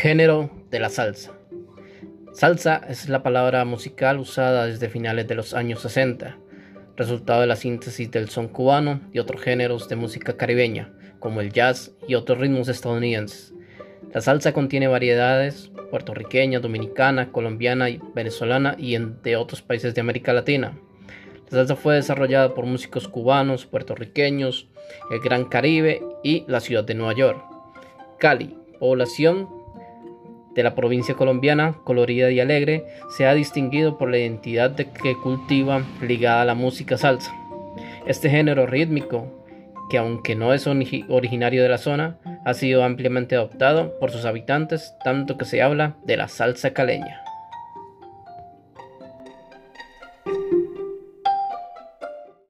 Género de la salsa. Salsa es la palabra musical usada desde finales de los años 60, resultado de la síntesis del son cubano y otros géneros de música caribeña, como el jazz y otros ritmos estadounidenses. La salsa contiene variedades puertorriqueña, dominicana, colombiana, venezolana y de otros países de América Latina. La salsa fue desarrollada por músicos cubanos, puertorriqueños, el Gran Caribe y la ciudad de Nueva York. Cali, población de la provincia colombiana, colorida y alegre, se ha distinguido por la identidad de que cultiva ligada a la música salsa. Este género rítmico, que aunque no es originario de la zona, ha sido ampliamente adoptado por sus habitantes, tanto que se habla de la salsa caleña.